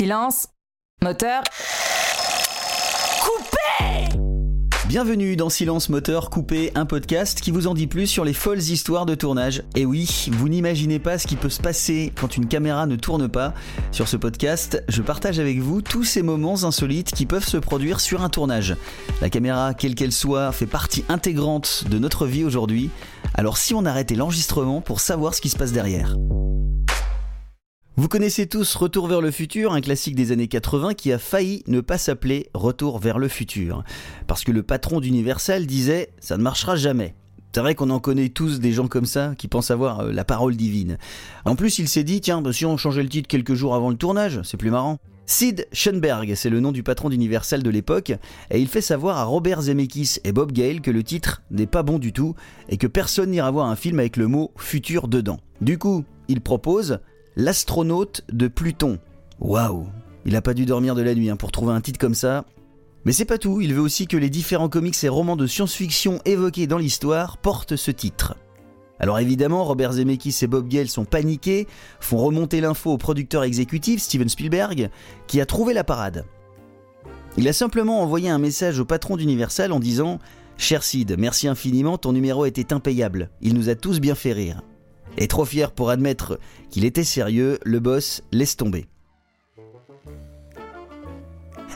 Silence. Moteur. Coupé Bienvenue dans Silence Moteur Coupé, un podcast qui vous en dit plus sur les folles histoires de tournage. Et oui, vous n'imaginez pas ce qui peut se passer quand une caméra ne tourne pas. Sur ce podcast, je partage avec vous tous ces moments insolites qui peuvent se produire sur un tournage. La caméra, quelle qu'elle soit, fait partie intégrante de notre vie aujourd'hui. Alors si on arrêtait l'enregistrement pour savoir ce qui se passe derrière. Vous connaissez tous Retour vers le futur, un classique des années 80 qui a failli ne pas s'appeler Retour vers le futur. Parce que le patron d'Universal disait ça ne marchera jamais. C'est vrai qu'on en connaît tous des gens comme ça qui pensent avoir euh, la parole divine. En plus, il s'est dit tiens, bah, si on changeait le titre quelques jours avant le tournage, c'est plus marrant. Sid Schoenberg, c'est le nom du patron d'Universal de l'époque, et il fait savoir à Robert Zemeckis et Bob Gale que le titre n'est pas bon du tout et que personne n'ira voir un film avec le mot futur dedans. Du coup, il propose L'astronaute de Pluton. Waouh Il a pas dû dormir de la nuit hein, pour trouver un titre comme ça. Mais c'est pas tout, il veut aussi que les différents comics et romans de science-fiction évoqués dans l'histoire portent ce titre. Alors évidemment, Robert Zemeckis et Bob Gale sont paniqués, font remonter l'info au producteur exécutif Steven Spielberg, qui a trouvé la parade. Il a simplement envoyé un message au patron d'Universal en disant Cher Sid, merci infiniment, ton numéro était impayable. Il nous a tous bien fait rire. Et trop fier pour admettre qu'il était sérieux, le boss laisse tomber.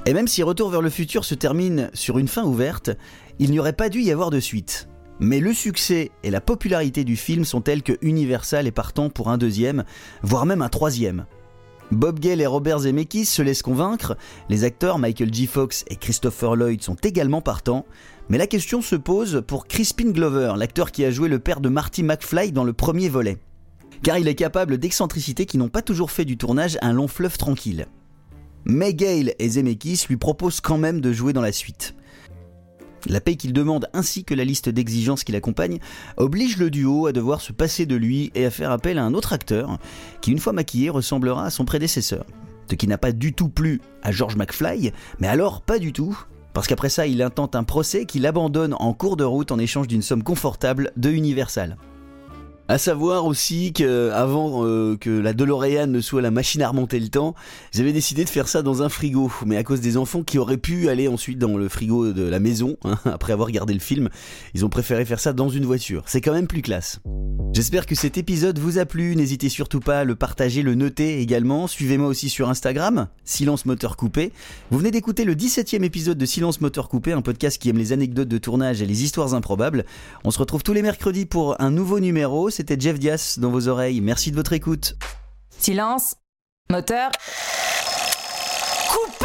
Et même si Retour vers le futur se termine sur une fin ouverte, il n'y aurait pas dû y avoir de suite. Mais le succès et la popularité du film sont tels que Universal est partant pour un deuxième, voire même un troisième. Bob Gale et Robert Zemeckis se laissent convaincre, les acteurs Michael G. Fox et Christopher Lloyd sont également partants, mais la question se pose pour Crispin Glover, l'acteur qui a joué le père de Marty McFly dans le premier volet. Car il est capable d'excentricités qui n'ont pas toujours fait du tournage un long fleuve tranquille. Mais Gale et Zemeckis lui proposent quand même de jouer dans la suite. La paye qu'il demande ainsi que la liste d'exigences qui l'accompagne oblige le duo à devoir se passer de lui et à faire appel à un autre acteur qui, une fois maquillé, ressemblera à son prédécesseur. Ce qui n'a pas du tout plu à George McFly, mais alors pas du tout parce qu'après ça, il intente un procès qu'il abandonne en cours de route en échange d'une somme confortable de Universal. À savoir aussi qu'avant euh, que la DeLorean ne soit la machine à remonter le temps, avaient décidé de faire ça dans un frigo, mais à cause des enfants qui auraient pu aller ensuite dans le frigo de la maison, hein, après avoir regardé le film, ils ont préféré faire ça dans une voiture. C'est quand même plus classe. J'espère que cet épisode vous a plu, n'hésitez surtout pas à le partager, le noter également, suivez-moi aussi sur Instagram, Silence Moteur Coupé. Vous venez d'écouter le 17e épisode de Silence Moteur Coupé, un podcast qui aime les anecdotes de tournage et les histoires improbables. On se retrouve tous les mercredis pour un nouveau numéro, c'était Jeff Diaz dans vos oreilles. Merci de votre écoute. Silence. Moteur. Coupe